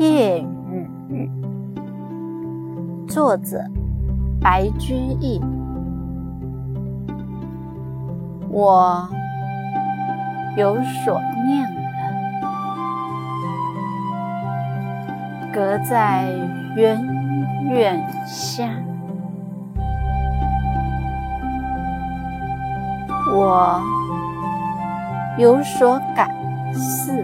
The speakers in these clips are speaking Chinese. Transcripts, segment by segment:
夜雨，作者白居易。我有所念了，隔在远远乡。我有所感似。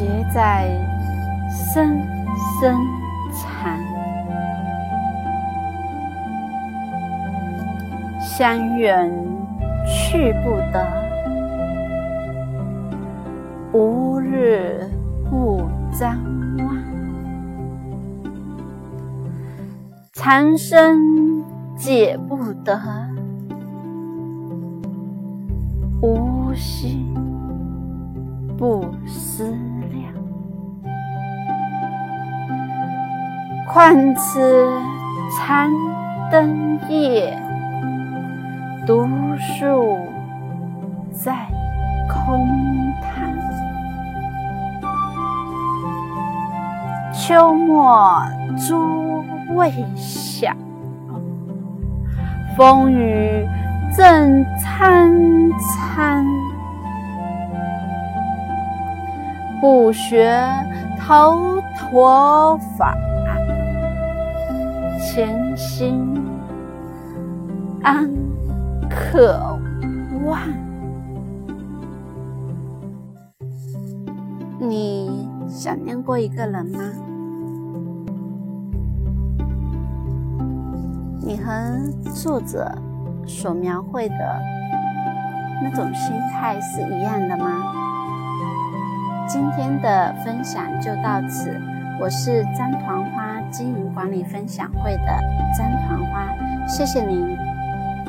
结在深深禅，相远去不得，无日不张望。残生解不得，无心不思量。况此残灯夜，独树在空堂。秋末诸未晓，风雨不学头陀法。前心安可望？你想念过一个人吗？你和作者所描绘的那种心态是一样的吗？今天的分享就到此，我是张团花。经营管理分享会的张团花，谢谢您。